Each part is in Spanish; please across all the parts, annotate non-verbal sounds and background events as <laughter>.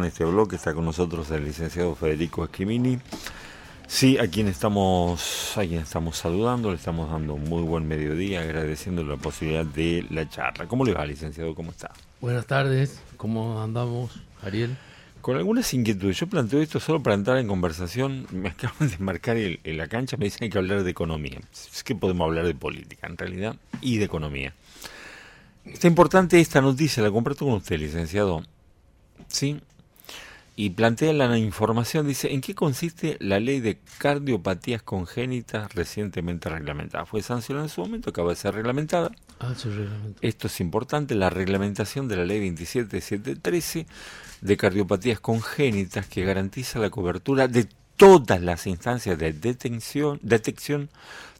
En este bloque está con nosotros el licenciado Federico Esquimini. Sí, a quien estamos, a quien estamos saludando, le estamos dando un muy buen mediodía, agradeciendo la posibilidad de la charla. ¿Cómo le va, licenciado? ¿Cómo está? Buenas tardes, ¿cómo andamos, Ariel? Con algunas inquietudes. Yo planteo esto solo para entrar en conversación. Me <laughs> acaban de marcar en la cancha, me dicen que hay que hablar de economía. Es que podemos hablar de política, en realidad, y de economía. Está importante esta noticia, la comparto con usted, licenciado. Sí, y plantea la información, dice, ¿en qué consiste la ley de cardiopatías congénitas recientemente reglamentada? Fue sancionada en su momento, acaba de ser reglamentada. Ah, Esto es importante, la reglamentación de la ley 27713 de cardiopatías congénitas que garantiza la cobertura de todas las instancias de detención, detección,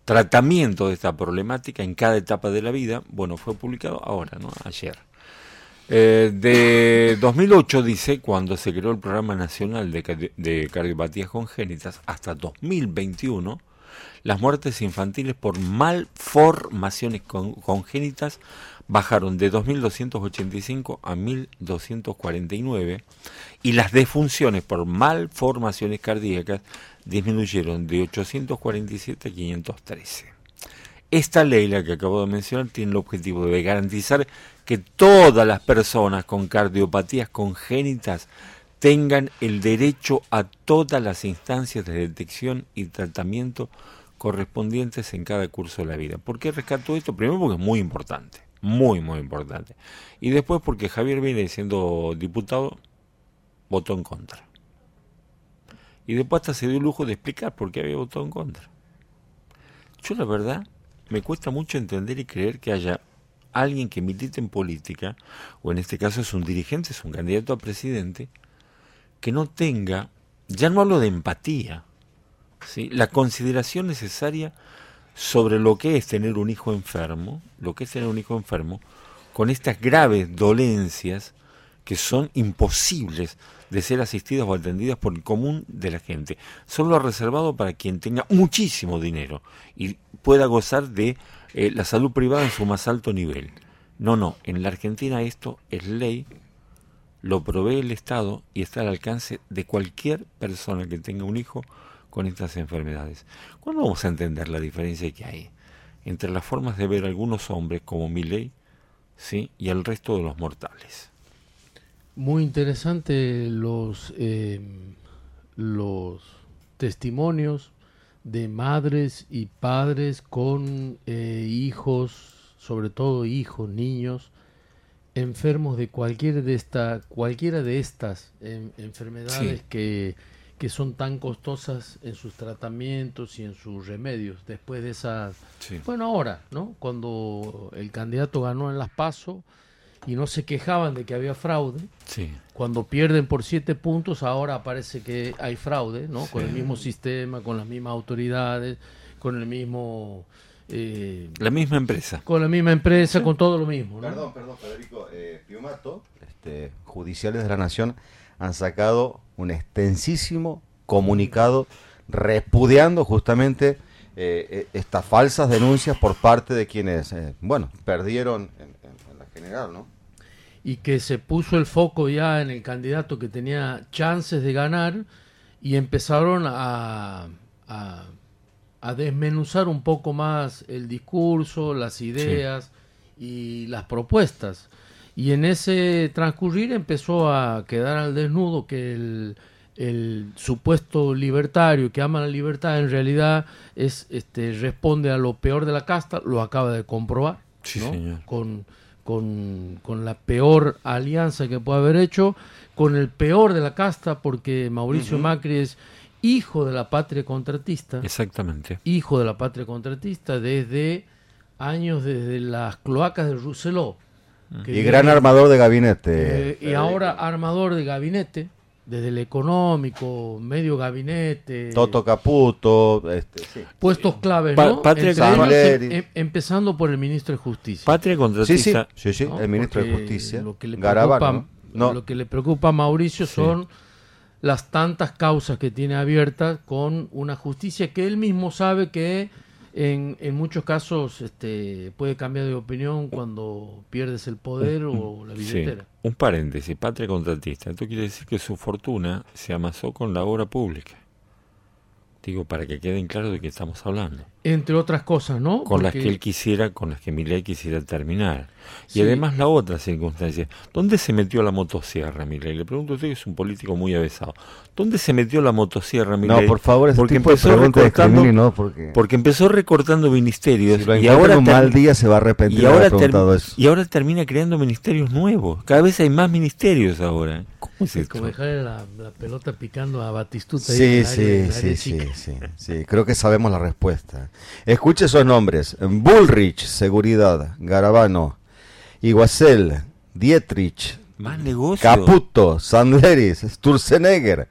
tratamiento de esta problemática en cada etapa de la vida. Bueno, fue publicado ahora, ¿no? Ayer. Eh, de 2008, dice, cuando se creó el Programa Nacional de, de Cardiopatías Congénitas, hasta 2021, las muertes infantiles por malformaciones congénitas bajaron de 2.285 a 1.249 y las defunciones por malformaciones cardíacas disminuyeron de 847 a 513. Esta ley, la que acabo de mencionar, tiene el objetivo de garantizar que todas las personas con cardiopatías congénitas tengan el derecho a todas las instancias de detección y tratamiento correspondientes en cada curso de la vida. ¿Por qué rescato esto? Primero porque es muy importante, muy, muy importante. Y después porque Javier viene siendo diputado, votó en contra. Y después hasta se dio el lujo de explicar por qué había votado en contra. Yo la verdad me cuesta mucho entender y creer que haya alguien que milite en política, o en este caso es un dirigente, es un candidato a presidente, que no tenga, ya no hablo de empatía, la consideración necesaria sobre lo que es tener un hijo enfermo, lo que es tener un hijo enfermo, con estas graves dolencias que son imposibles de ser asistidas o atendidas por el común de la gente. Solo reservado para quien tenga muchísimo dinero y pueda gozar de eh, la salud privada en su más alto nivel. No, no, en la Argentina esto es ley, lo provee el Estado y está al alcance de cualquier persona que tenga un hijo con estas enfermedades. ¿Cuándo vamos a entender la diferencia que hay entre las formas de ver a algunos hombres como mi ley ¿sí? y el resto de los mortales? Muy interesante los, eh, los testimonios de madres y padres con eh, hijos, sobre todo hijos, niños, enfermos de cualquier de esta, cualquiera de estas enfermedades que, que, son tan costosas en sus tratamientos y en sus remedios. Después de esas... Bueno, ahora, ¿no? Cuando el candidato ganó en las PASO y no se quejaban de que había fraude. Cuando pierden por siete puntos, ahora parece que hay fraude, ¿no? Con el mismo sistema, con las mismas autoridades, con el mismo... Eh, la misma empresa. Con la misma empresa, con todo lo mismo. Perdón, perdón, Federico. Eh, Piumato, este, judiciales de la Nación, han sacado un extensísimo comunicado repudiando justamente eh, eh, estas falsas denuncias por parte de quienes, bueno, perdieron en, general, ¿no? y que se puso el foco ya en el candidato que tenía chances de ganar y empezaron a, a, desmenuzar un poco más el discurso, las ideas y las propuestas. Y en ese transcurrir empezó a quedar al desnudo que el, el supuesto libertario que ama la libertad en realidad es este responde a lo peor de la casta, lo acaba de comprobar, con con, la peor alianza que puede haber hecho, con el peor de la casta, porque Mauricio Macri es hijo de la patria contratista. Exactamente. Hijo de la patria contratista desde años, desde las cloacas de Rousselot. y gran armador de gabinete. Eh, y ahora armador de gabinete desde el económico, medio gabinete. Toto Caputo. Este, puestos claves, ¿no? Patria em, em, empezando por el ministro de Justicia. Patria contratista. Sí, sí, sí, el ministro de Justicia. Lo que le preocupa, lo que le preocupa a Mauricio son las tantas causas que tiene abiertas con una justicia que él mismo sabe que En, en muchos casos este, puede cambiar de opinión cuando pierdes el poder o la Sí, billetera. un paréntesis, patria contratista. Esto quiere decir que su fortuna se amasó con la obra pública. Digo, para que queden claros de qué estamos hablando. Entre otras cosas, ¿no? Con las que él quisiera, con las que Milei quisiera terminar. Y Sí. además la otra circunstancia. ¿Dónde se metió la motosierra, Milei? Le pregunto a usted que es un político muy avesado. ¿Dónde se metió la motosierra, No, Milei? por favor, ese porque tipo de empezó de recortando, no, porque porque empezó recortando ministerios si lo y ahora un mal día se va a arrepentir y ahora, haber preguntado ter- eso. y ahora termina creando ministerios nuevos. Cada vez hay más ministerios ahora. ¿Cómo es Es esto? como dejarle la, la pelota picando a Batistuta. ahí Sí, en el área- sí, en el sí, sí, sí, sí. Creo que sabemos la respuesta. Escuche esos nombres. Bullrich, Seguridad. Garabano. Iguacel. Dietrich. Más negocio. Caputo. Sandleris. Sturzenegger.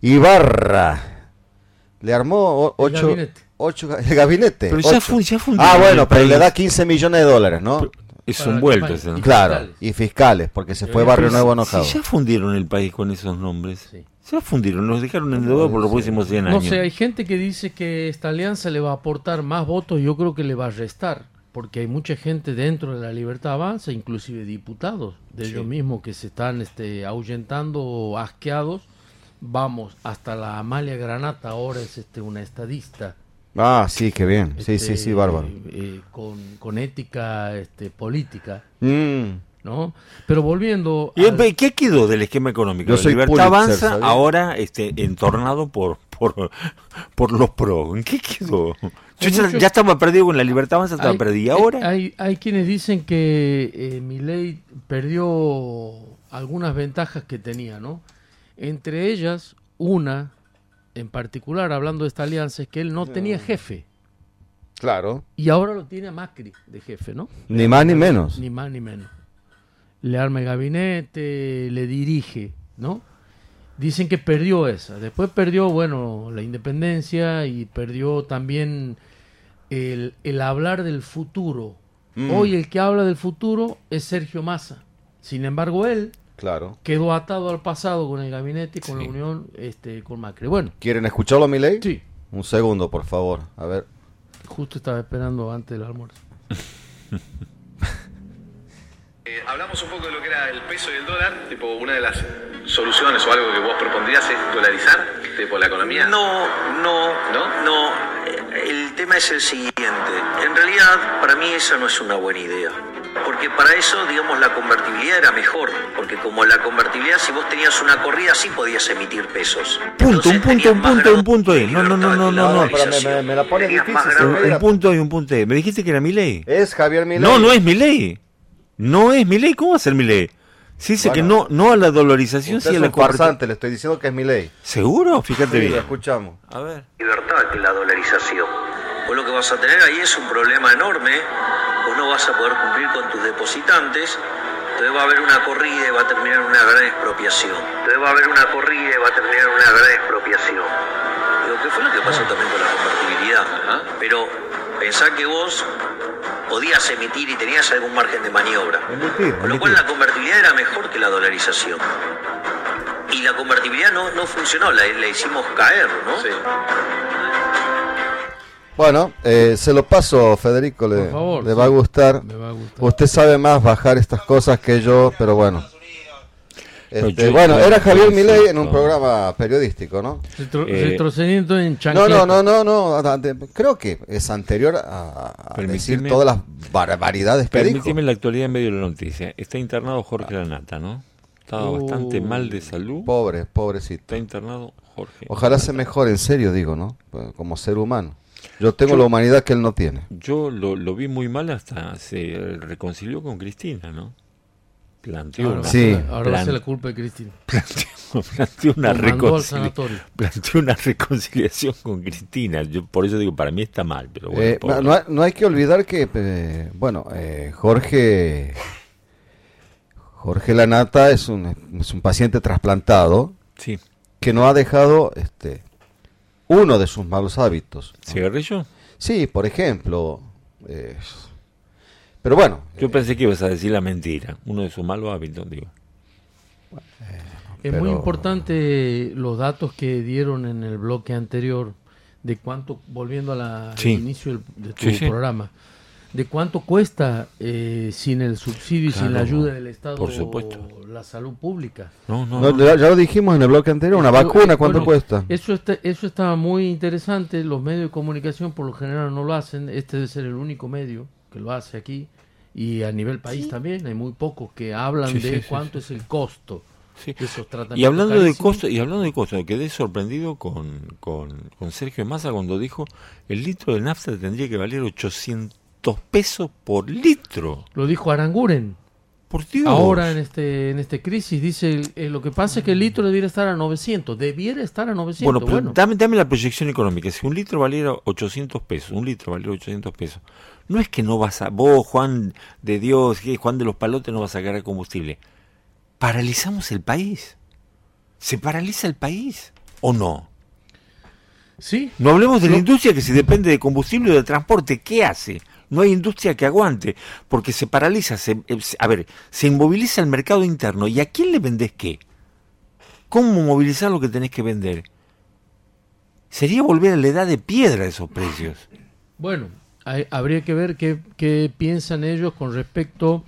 Ibarra. Le armó El ocho... gabinete. ocho el gabinete. Pero ya, ocho. fu- ya fundieron Ah, bueno, pero le da 15 millones de dólares, ¿no? Es Para un la vuelto campaña. ese, ¿no? Y Claro, y fiscales, porque se Pero fue Barrio Nuevo Si enojado. ya fundieron el país con esos nombres. Sí. Ya fundieron, nos dejaron endeudados por los próximos 100 No años. sé, hay gente que dice que esta alianza le va a aportar más votos, yo creo que le va a restar, porque hay mucha gente dentro de la Libertad Avanza, inclusive diputados de ellos mismos que se están este, ahuyentando o asqueados. Vamos, hasta la Amalia Granata ahora es este, una estadista. Ah, sí, qué bien. Sí, este, sí, sí, bárbaro. eh, eh, con, con ética este, política, Mm. ¿No? Pero volviendo... ¿Y al- qué quedó del esquema económico? Yo La soy Libertad Pulitzer, avanza, ahora este, entornado por, por, por los pros. ¿En qué quedó? Yo ya, mucho- ya estaba perdido con la Libertad avanza, estaba Hay- perdido. ¿Y hay- ahora? Hay, hay quienes dicen que eh, Milei perdió algunas ventajas que tenía, ¿no? Entre ellas, una en particular, hablando de esta alianza, es que él no tenía jefe. Claro. Y ahora lo tiene a Macri de jefe, ¿no? Ni más ni menos. Ni más ni menos. Le arma el gabinete, le dirige, ¿no? Dicen que perdió esa. Después perdió, bueno, la independencia y perdió también el, el hablar del futuro. Mm. Hoy el que habla del futuro es Sergio Massa. Sin embargo, él Claro. quedó atado al pasado con el gabinete y con Sí. la unión este, con Macri. Bueno, ¿Quieren escucharlo, Milei? sí, Un segundo, por favor. A ver. justo estaba esperando antes del almuerzo. <laughs> Eh, hablamos un poco de lo que era el peso y el dólar, tipo una de las soluciones o algo que vos propondrías es dolarizar, tipo la economía. No, no, ¿No? no. El tema es el siguiente. En realidad, para mí esa no es una buena idea. Porque para eso, digamos, la convertibilidad era mejor. Porque como la convertibilidad, si vos tenías una corrida, sí podías emitir pesos. Punto, un Entonces, punto, tenías un punto, un punto ahí. No, no, no, no, no, no. pero me- me- me la pone Tenías difícil, Un, un punto y un punto ahí. ¿Me dijiste que era Milei? Es Javier Milei. No, no es Milei. No es Milei. ¿Cómo va a ser Milei? Se dice que no, no a la dolarización, sí a es la farsante, le estoy diciendo que es Milei. ¿Seguro? Fíjate Sí, lo bien. escuchamos. A ver. libertad que la dolarización. Vos lo que vas a tener ahí es un problema enorme, vos no vas a poder cumplir con tus depositantes, entonces va a haber una corrida y va a terminar en una gran expropiación. Entonces va a haber una corrida y va a terminar en una gran expropiación. Lo que fue lo que pasó también con la convertibilidad. Ajá. Pero pensá que vos podías emitir y tenías algún margen de maniobra. Emitir, Con lo cual la convertibilidad era mejor que la dolarización. Y la convertibilidad no, no funcionó, la, la hicimos caer, ¿no? Sí. Bueno, eh, se lo paso, Federico, le, Por favor, le sí. va a gustar. Me va a gustar. Usted sabe más bajar estas cosas que yo, pero bueno. Este, yo- bueno, era Javier. Milei en un programa periodístico, ¿no? Retro- Eh, retrocediendo en No, chancleta. no, no, no, no. de- Creo que es anterior a, a decir todas las barbaridades que dijo. Permíteme la actualidad en medio de la noticia. Está internado Jorge Lanata, ¿no? Estaba Oh. bastante mal de salud. Pobre, pobrecito. Está internado Jorge. Ojalá se mejore, en serio digo, ¿no? Pues, Como ser humano. Yo tengo Yo- la humanidad que él no tiene. Yo lo, lo vi muy mal hasta se reconcilió con Cristina, ¿no? Planteó Ahora, una, Sí. ahora va a ser Plan- la culpa de Cristina. <laughs> planteó, planteó una sanatorio. planteó una reconciliación con Cristina. Yo por eso digo, para mí está mal, pero bueno. Eh, no, hay- no hay que olvidar que, eh, bueno, eh, Jorge Jorge Lanata es un, es un paciente trasplantado Sí, que no ha dejado este uno de sus malos hábitos. cigarrillo. Sí, por ejemplo. Eh, pero bueno, Yo pensé que ibas a decir la mentira, uno de sus malos hábitos, digo. Es muy importante los datos que dieron en el bloque anterior de cuánto, volviendo al Sí. inicio del- de tu Sí, sí. programa, de cuánto cuesta eh, sin el subsidio y sin la ayuda del Estado por supuesto. la salud pública. No, no, No, no. ya, lo dijimos en el bloque anterior, una Eso, vacuna, eh, ¿cuánto bueno, cuesta? Eso está, eso está muy interesante. Los medios de comunicación por lo general no lo hacen. Este debe ser el único medio que lo hace aquí. Y a nivel país también hay muy pocos que hablan Sí, de sí, sí, cuánto es el costo Sí. de esos tratamientos. Y hablando de costo, y hablando de costo, quedé sorprendido con, con, con Sergio Massa cuando dijo el litro de nafta tendría que valer 800 pesos por litro. Lo dijo Aranguren. Por Dios. Ahora en este en este crisis dice eh, lo que pasa es que el litro debiera estar a 900, debiera estar a 900. Bueno, Bueno, Dame, dame la proyección económica. Si un litro valiera 800 pesos, un litro valiera 800 pesos, no es que no vas a, vos, Juan de Dios, que Juan de los Palotes, no vas a sacar el combustible. Paralizamos el país. ¿Se paraliza el país o no? sí, No hablemos de la industria que si depende de combustible o de transporte, ¿qué hace? No hay industria que aguante, porque se paraliza, se, eh, se- a ver, se inmoviliza el mercado interno. ¿Y a quién le vendés qué? ¿Cómo movilizar lo que tenés que vender? Sería volver a la edad de piedra esos precios. Bueno, habría que ver qué, qué piensan ellos con respecto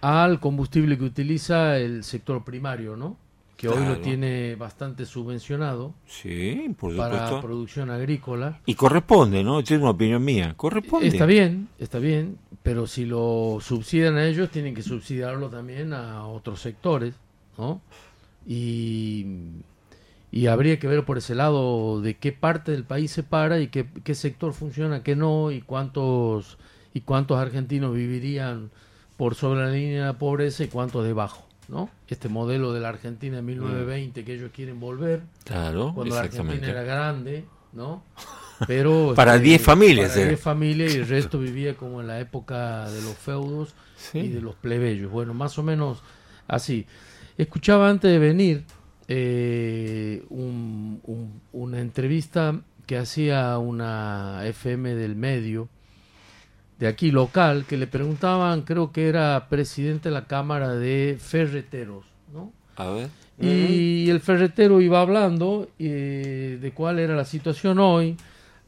al combustible que utiliza el sector primario, ¿no? Que hoy lo tiene bastante subvencionado Sí, por para producción agrícola. Y corresponde, ¿no? Esta es una opinión mía. Corresponde. Está bien, está bien, pero si lo subsidian a ellos, tienen que subsidiarlo también a otros sectores, ¿no? Y, y habría que ver por ese lado de qué parte del país se para y qué, qué sector funciona, qué no, y cuántos, y cuántos argentinos vivirían por sobre la línea de la pobreza y cuántos debajo, ¿no? Este modelo de la Argentina de 1920 que ellos quieren volver, Claro, cuando la Argentina era grande, ¿no? <laughs> Pero Para este, 10 familias, para eh. 10 familias y el resto vivía como en la época de los feudos Sí. y de los plebeyos. Bueno, más o menos así. Escuchaba antes de venir eh, un- un- una entrevista que hacía una FM del medio de aquí local que le preguntaban, creo que era presidente de la Cámara de Ferreteros, ¿no? A ver. Y el ferretero iba hablando eh, de cuál era la situación hoy,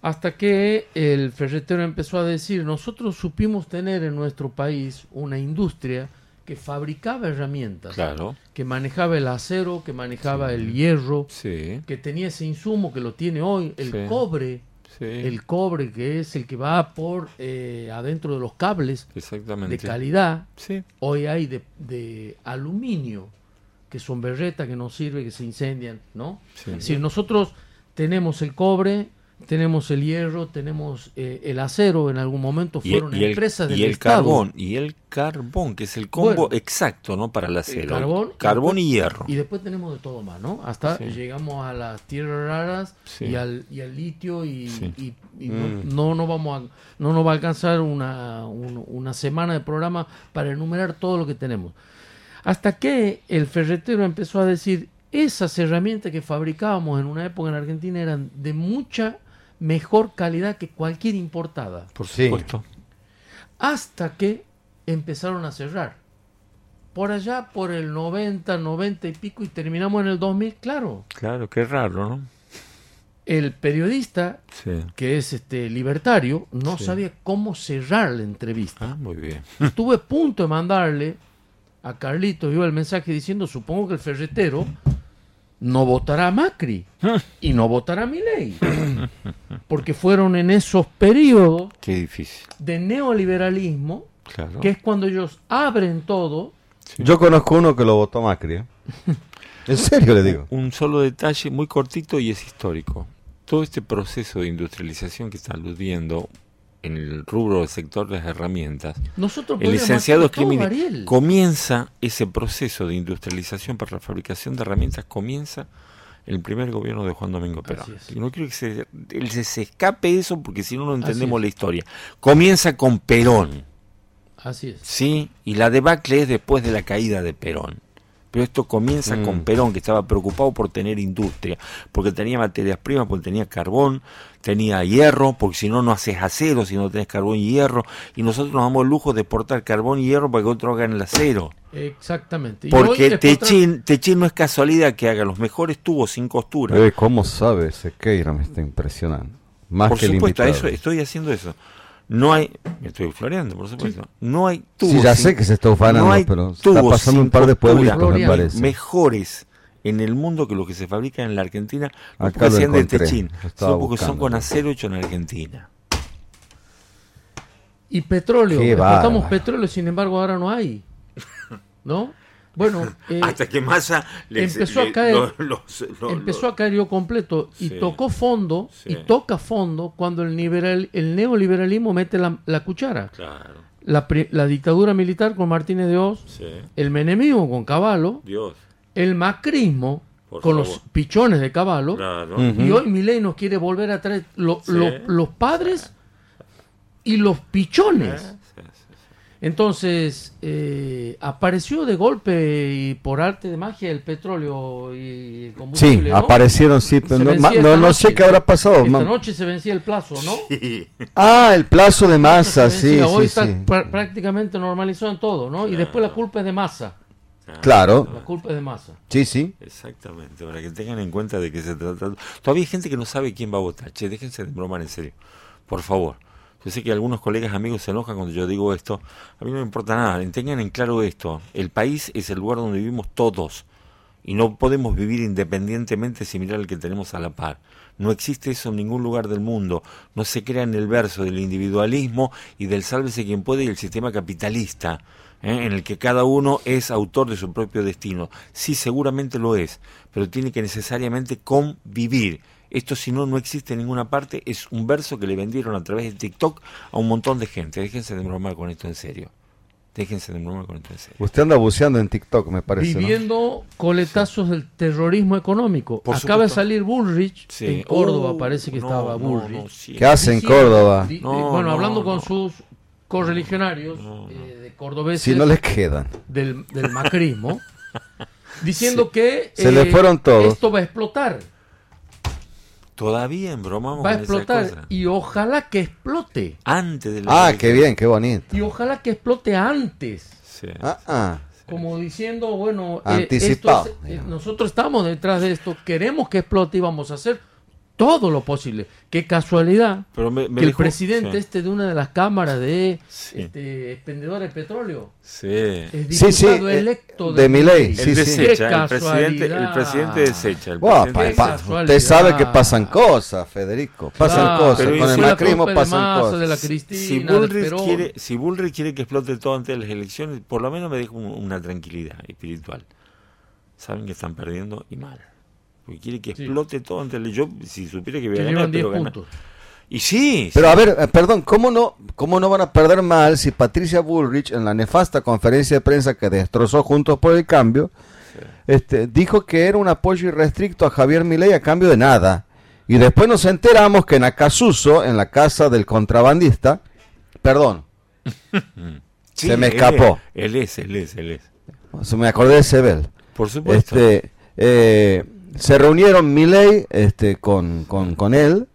hasta que el ferretero empezó a decir, nosotros supimos tener en nuestro país una industria que fabricaba herramientas, Claro. que manejaba el acero, que manejaba el hierro, Sí. que tenía ese insumo que lo tiene hoy, el Sí. cobre, Sí. el cobre que es el que va por eh, adentro de los cables Exactamente. de calidad, Sí. Hoy hay de, de aluminio, que son berretas que no sirven, que se incendian, ¿no? Sí. Es decir, nosotros tenemos el cobre, tenemos el hierro, tenemos eh, el acero, en algún momento fueron y el, empresas del y el Estado. carbón, y el carbón, que es el combo Bueno. exacto, ¿no? Para el acero. carbón, Carbón y y hierro. Y después tenemos de todo más, ¿no? Hasta Sí. llegamos a las tierras raras Sí. y, al, y al litio y, Sí. y no, no nos vamos a, no nos va a alcanzar una, un- una semana de programa para enumerar todo lo que tenemos. Hasta que el ferretero empezó a decir, esas herramientas que fabricábamos en una época en Argentina eran de mucha mejor calidad que cualquier importada. Por Sí. supuesto. Hasta que empezaron a cerrar. Por allá, por el 90, 90 y pico, y terminamos en el 2000, claro. Claro, qué raro, ¿no? El periodista, Sí. que es este libertario, no Sí. sabía cómo cerrar la entrevista. Ah, muy bien. <laughs> Estuve a punto de mandarle a Carlitos yo el mensaje diciendo, supongo que el ferretero no votará Macri y no votará Milei. Porque fueron en esos periodos Qué difícil. de neoliberalismo, Claro. que es cuando ellos abren todo. Yo conozco uno que lo votó Macri. ¿eh? <laughs> En serio le digo. Un solo detalle muy cortito y es histórico. Todo este proceso de industrialización que está aludiendo en el rubro del sector de las herramientas, Nosotros el licenciado Ariel. comienza ese proceso de industrialización para la fabricación de herramientas, comienza el primer gobierno de Juan Domingo Perón. Y no quiero que se, se, se escape eso porque si no, no entendemos la historia. Comienza con Perón. Así es. Sí, y la debacle es después de la caída de Perón. Pero esto comienza Mm. con Perón, que estaba preocupado por tener industria, porque tenía materias primas, porque tenía carbón, tenía hierro, porque si no, no haces acero si no tenés carbón y hierro, y nosotros nos damos el lujo de exportar carbón y hierro para que otros hagan el acero. Exactamente. Porque exportan- Techín, Techín no es casualidad que haga los mejores tubos sin costura. Eh, ¿Cómo sabe ese Keira? Me está impresionando. Más por que supuesto, eso estoy haciendo eso. No hay, me estoy floreando, por supuesto. No hay tubos. Sí, ya sé que se está ufanando, no hay pero está tubos pasando un par de pueblitos, me parece. Mejores en el mundo que los que se fabrican en la Argentina. No Acá lo sean de Techín, sino porque son con acero hecho en Argentina. Y petróleo, Qué exportamos petróleo, sin embargo ahora no hay. ¿No? Bueno, <laughs> eh, Hasta que Massa les- empezó a caer- lo- los- lo- empezó a caer yo completo y Sí. tocó fondo Sí. y toca fondo cuando el, liberal, el neoliberalismo mete la, la cuchara. Claro, La, dictadura militar con Martínez de Oz, sí, el menemismo con Caballo, Dios, el macrismo Por con favor. los pichones de Caballo claro. Y hoy Milei nos quiere volver a traer lo- Sí. lo- los padres y los pichones. Sí. Entonces, eh, apareció de golpe y por arte de magia el petróleo y el Sí, combustible. ¿no? aparecieron, sí, pero no, no, sé qué habrá pasado. Esta ma- noche se vencía el plazo, ¿no? Sí. Ah, el plazo de masa, sí. Hoy sí, está sí. pr- prácticamente normalizado en todo, ¿no? Y después la culpa es de masa. Claro, La culpa es de masa. sí, sí. Exactamente, para que tengan en cuenta de que se trata. Todavía hay gente que no sabe quién va a votar. Che, déjense de bromar en serio. Por favor. Yo sé que algunos colegas amigos se enojan cuando yo digo esto. A mí no me importa nada. Tengan en claro esto. El país es el lugar donde vivimos todos. Y no podemos vivir independientemente similar al que tenemos a la par. No existe eso en ningún lugar del mundo. No se crea en el verso del individualismo y del sálvese quien puede y el sistema capitalista, ¿eh? en el que cada uno es autor de su propio destino. Sí, seguramente lo es, pero tiene que necesariamente convivir. Esto si no, no existe en ninguna parte. Es un verso que le vendieron a través de TikTok a un montón de gente. Déjense de bromar con esto en serio. Déjense de bromar con esto en serio. Usted anda buceando en TikTok, me parece. ¿no? Viviendo coletazos del terrorismo económico. Por Acaba de salir Bullrich Sí. en Córdoba, Uh, parece que no, estaba Bullrich. no, sí. ¿Qué hace en Córdoba? di- di- No, bueno, no, hablando con no. sus correligionarios No, no. eh, de cordobeses Si no les quedan. del, del macrismo, <laughs> diciendo que Se le fueron todos. esto va a explotar. Todavía embromamos Va a esa explotar cosa. y ojalá que explote. Antes de la Ah, qué bien, qué bonito. Y ojalá que explote antes. Sí. Ah, ah. Como diciendo, bueno, eh, Anticipado, esto es- eh, digamos. nosotros estamos detrás de esto, queremos que explote y vamos a hacer todo lo posible. Qué casualidad Pero me, me que el presidente sí. este de una de las cámaras de Sí. este, expendedores de petróleo Sí. es Sí, sí, diputado eh, electo de sí. desecha, Qué el presidente, el casualidad. presidente desecha. El presidente pa- pa- usted sabe que pasan cosas, Federico. Pasan Claro, cosas. pero Con el macrismo de pasan cosas. de la si Cristina, de Bullrich, quiere, si Bullrich quiere que explote todo antes de las elecciones, por lo menos me deja un- una tranquilidad espiritual. Saben que están perdiendo y mal. Porque quiere que Sí. explote todo antes de Yo, si supiera que voy que a ganar, llevan 10 pero ganar. Y sí, Pero a ver, eh, perdón, ¿cómo no, ¿cómo no van a perder mal si Patricia Bullrich en la nefasta conferencia de prensa que destrozó Juntos por el Cambio, este, dijo que era un apoyo irrestricto a Javier Milei a cambio de nada? Y después nos enteramos que en Acasuso, en la casa del contrabandista, perdón, <laughs> sí, se me él escapó. es, Él es, él es, él es. se me acordé de Sebel. Por supuesto. Este, eh, se reunieron Milei este, con, con, con él,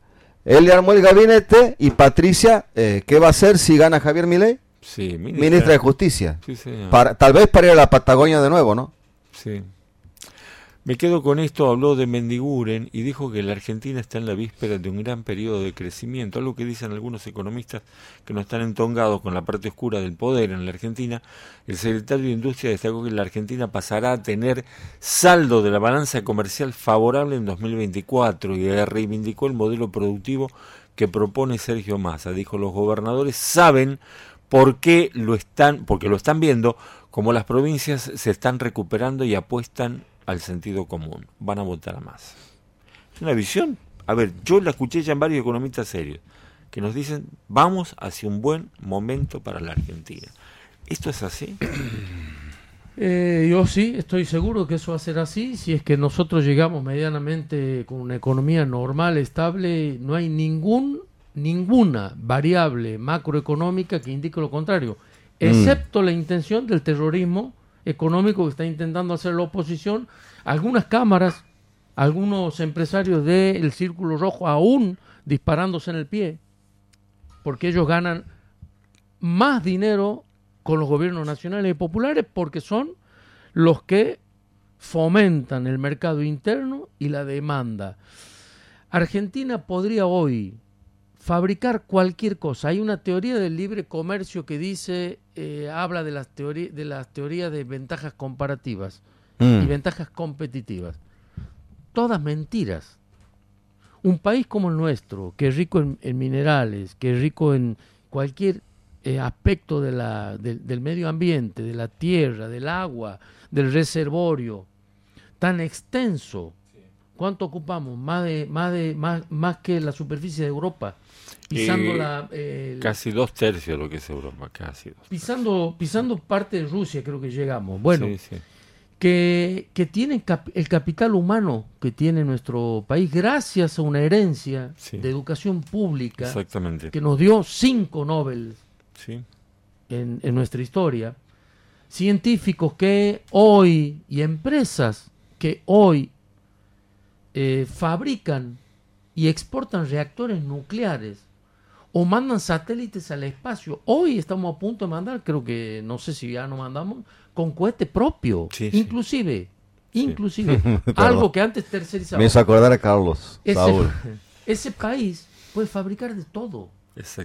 él le armó el gabinete y Patricia, eh, ¿qué va a hacer si gana Javier Milei? sí, Ministra de Justicia. Sí, señor. Para, tal vez para ir a la Patagonia de nuevo, ¿no? Sí. Me quedo con esto, habló de Mendiguren y dijo que la Argentina está en la víspera de un gran periodo de crecimiento, algo que dicen algunos economistas que no están entongados con la parte oscura del poder en la Argentina. El secretario de Industria destacó que la Argentina pasará a tener saldo de la balanza comercial favorable en 2024 y reivindicó el modelo productivo que propone Sergio Massa. Dijo, los gobernadores saben por qué lo están, porque lo están viendo, como las provincias se están recuperando y apuestan al sentido común. Van a votar a más. Es una visión. A ver, yo la escuché ya en varios economistas serios que nos dicen, vamos hacia un buen momento para la Argentina. ¿Esto es así? <clears throat> Eh, yo sí, estoy seguro que eso va a ser así. Si es que nosotros llegamos medianamente con una economía normal, estable, no hay ningún, ninguna variable macroeconómica que indique lo contrario, excepto la intención del terrorismo económico que está intentando hacer la oposición. Algunas cámaras, algunos empresarios del Círculo Rojo aún disparándose en el pie, porque ellos ganan más dinero con los gobiernos nacionales y populares porque son los que fomentan el mercado interno y la demanda. Argentina podría hoy fabricar cualquier cosa. Hay una teoría del libre comercio que dice, eh, habla de las, teorías de las teorías de ventajas comparativas Mm. y ventajas competitivas. Todas mentiras. Un país como el nuestro, que es rico en, en minerales, que es rico en cualquier eh, aspecto de la, del medio ambiente, de la tierra, del agua, del reservorio, tan extenso. ¿Cuánto ocupamos? Más de, más de, más, más que la superficie de Europa. Pisando Eh, la, eh, Casi dos tercios de lo que es Europa, casi dos. pisando, pisando parte de Rusia, creo que llegamos. Bueno, Sí, sí. que, que tienen cap- el capital humano que tiene nuestro país gracias a una herencia Sí. de educación pública Exactamente. que nos dio cinco Nobel Sí. en, en nuestra historia, científicos que hoy y empresas que hoy eh, fabrican y exportan reactores nucleares o mandan satélites al espacio. Hoy estamos a punto de mandar, creo que no sé si ya no mandamos, con cohete propio, Sí, sí. inclusive, inclusive, <laughs> algo que antes tercerizaba. Me hizo acordar a Carlos, Ese, Saúl. <laughs> ese país puede fabricar de todo.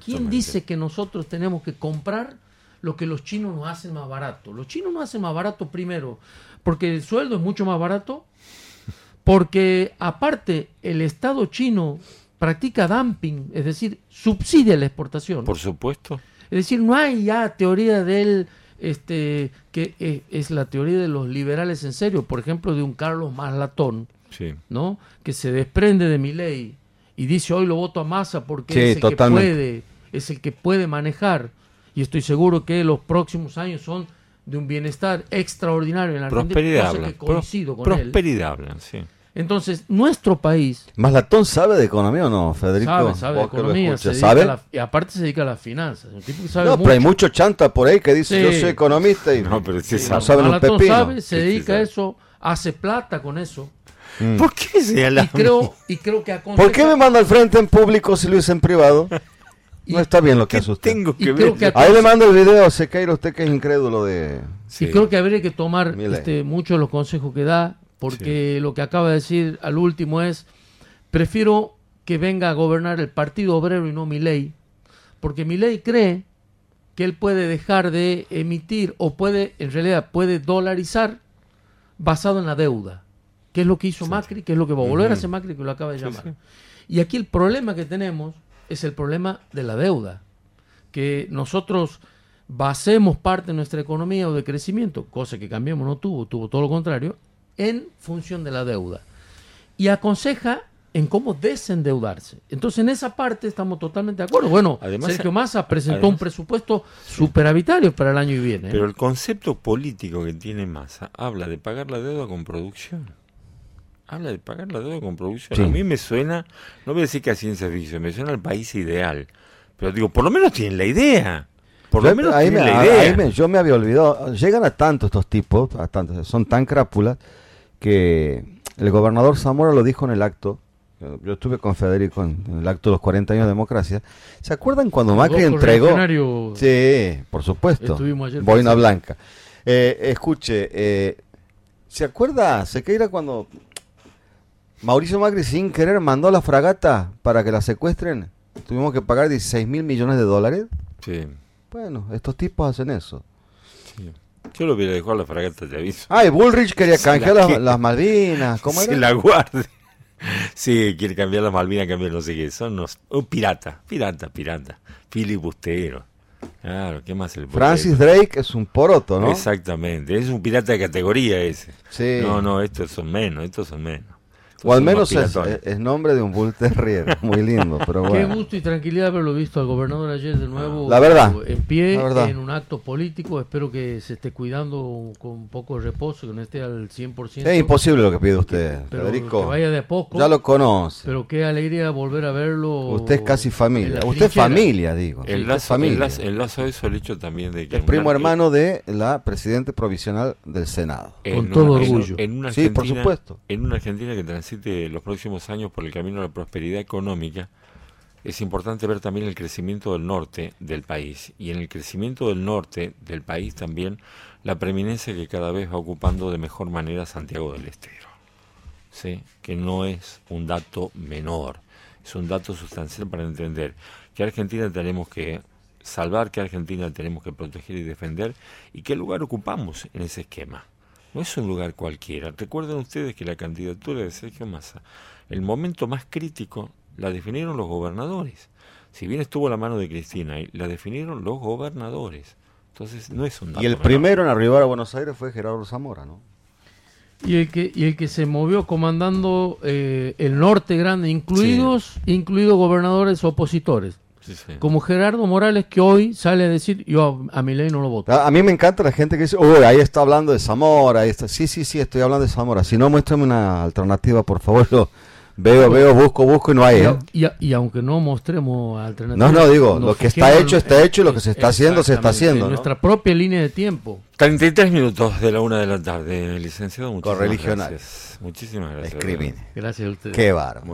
¿Quién dice que nosotros tenemos que comprar lo que los chinos nos hacen más barato? Los chinos nos hacen más barato primero porque el sueldo es mucho más barato, porque aparte el Estado chino practica dumping, es decir, subsidia la exportación. Por supuesto. Es decir, no hay ya teoría del este que eh, es la teoría de los liberales en serio, por ejemplo, de un Carlos Maslatón, Sí. ¿no? Que se desprende de mi ley y dice hoy lo voto a masa porque Sí, es el totalmente. que puede, es el que puede manejar y estoy seguro que los próximos años son de un bienestar extraordinario en la Argentina, Prosperidad cosa hablan. que coincido Pro- con él. prosperidad hablan, sí. Entonces, nuestro país ¿Maslatón sabe de economía o no, Federico? sabe, sabe de economía, se ¿sabe? la- y aparte se dedica a las finanzas. Un tipo que sabe No, mucho. pero hay mucho chanta por ahí que dice Sí. yo soy economista y <laughs> No, pero sí no sabe. saben un pepino. sabe, se Sí, sí dedica a eso, hace plata con eso. Mm. ¿Por qué se Y creo, y creo que aconseja, ¿Por qué me manda al frente en público si lo hice en privado? <laughs> y- No está bien lo que ¿Qué hace usted. tengo que ver? que Ahí le mando el video a Sequeira, usted que es incrédulo de... Sí. Y creo que habría que tomar este, muchos de los consejos que da, porque lo que acaba de decir al último es, prefiero que venga a gobernar el Partido Obrero y no mi ley, porque mi ley cree que él puede dejar de emitir o puede, en realidad, puede dolarizar basado en la deuda, que es lo que hizo Macri, que es lo que va a volver a hacer Macri, que lo acaba de llamar. sí. Y aquí el problema que tenemos es el problema de la deuda, que nosotros basemos parte de nuestra economía o de crecimiento, cosa que Cambiemos no tuvo, tuvo todo lo contrario, en función de la deuda. Y aconseja en cómo desendeudarse. Entonces, en esa parte estamos totalmente de acuerdo. Bueno, Además- Sergio Massa presentó además- un presupuesto superavitario para el año que viene. ¿eh? Pero el concepto político que tiene Massa habla de pagar la deuda con producción. Habla de pagar la deuda con producción. Sí. A mí me suena, no voy a decir que a ciencia ficción, me suena al país ideal. Pero digo, por lo menos tienen la idea. Por lo Yo- menos ahí tienen me- la idea. me- yo me había olvidado. Llegan a tanto estos tipos, a tantos, son tan crápulas, que el gobernador Zamora lo dijo en el acto. Yo estuve con Federico en, el acto de los 40 años de democracia. ¿Se acuerdan cuando Macri entregó? Sí, por supuesto. Estuvimos ayer Boina. Blanca. Eh, escuche, eh, ¿se acuerda Sequeira cuando Mauricio Macri sin querer mandó la fragata para que la secuestren? Tuvimos que pagar 16 mil millones de dólares. Sí, Bueno, estos tipos hacen eso. Yo lo hubiera dejado a la fragata, te aviso. Ah, y Bullrich quería la canjear las, las Malvinas. ¿Cómo Se era? la guarde. <laughs> Sí, quiere cambiar la Malvina, cambiar no sé qué. Son unos. Un pirata, pirata, pirata. Filibustero. Claro, ¿qué más el Francis Drake es un poroto, ¿no? Exactamente, es un pirata de categoría ese. Sí. No, no, estos son menos, estos son menos. O al menos es, piratones. es nombre de un Bull Terrier. Muy lindo, pero Qué bueno. gusto y tranquilidad haberlo visto al gobernador ayer de nuevo. La verdad, En pie, la verdad. en un acto político. Espero que se esté cuidando con un poco de reposo, que no esté al 100%. Es imposible lo que pide usted, pero Federico. que vaya de a poco. Ya lo conoce. Pero qué alegría volver a verlo. Usted es casi en familia. Usted es familia, digo. El lazo, el, familia. lazo, el lazo eso el hecho también de que... Es en primo una- hermano de la presidente provisional del Senado. en Con una- todo en- orgullo. En, una Sí, por supuesto. En una Argentina que transite los próximos años por el camino de la prosperidad económica, es importante ver también el crecimiento del norte del país. Y en el crecimiento del norte del país también la preeminencia que cada vez va ocupando de mejor manera Santiago del Estero. ¿sí? Que no es un dato menor. Es un dato sustancial para entender que Argentina tenemos que salvar, que Argentina tenemos que proteger y defender y qué lugar ocupamos en ese esquema. No es un lugar cualquiera. Recuerden ustedes que la candidatura de Sergio Massa, el momento más crítico, la definieron los gobernadores. Si bien estuvo la mano de Cristina, la definieron los gobernadores. Entonces no es un Y el primero en arribar a Buenos Aires fue Gerardo Zamora, ¿no? Y el que, y el que se movió comandando eh, el norte grande, incluidos, incluidos gobernadores opositores. Como Gerardo Morales que hoy sale a decir, yo a, mi ley no lo voto. A, mí me encanta la gente que dice, uy, ahí está hablando de Zamora, ahí está. Sí, sí, sí, estoy hablando de Zamora. Si no, muéstrame una alternativa, por favor. <laughs> Yo veo, veo, busco, busco y no hay. Y, ¿eh? y, aunque no mostremos alternativas. No, no, digo, lo que está hecho, está hecho y lo que se está haciendo, se está haciendo. Nuestra propia línea de tiempo. 33 minutos de la una de la tarde, licenciado. Muchísimas Correligional. Gracias. Muchísimas gracias. Escribí. Gracias a ustedes. Qué bárbaro.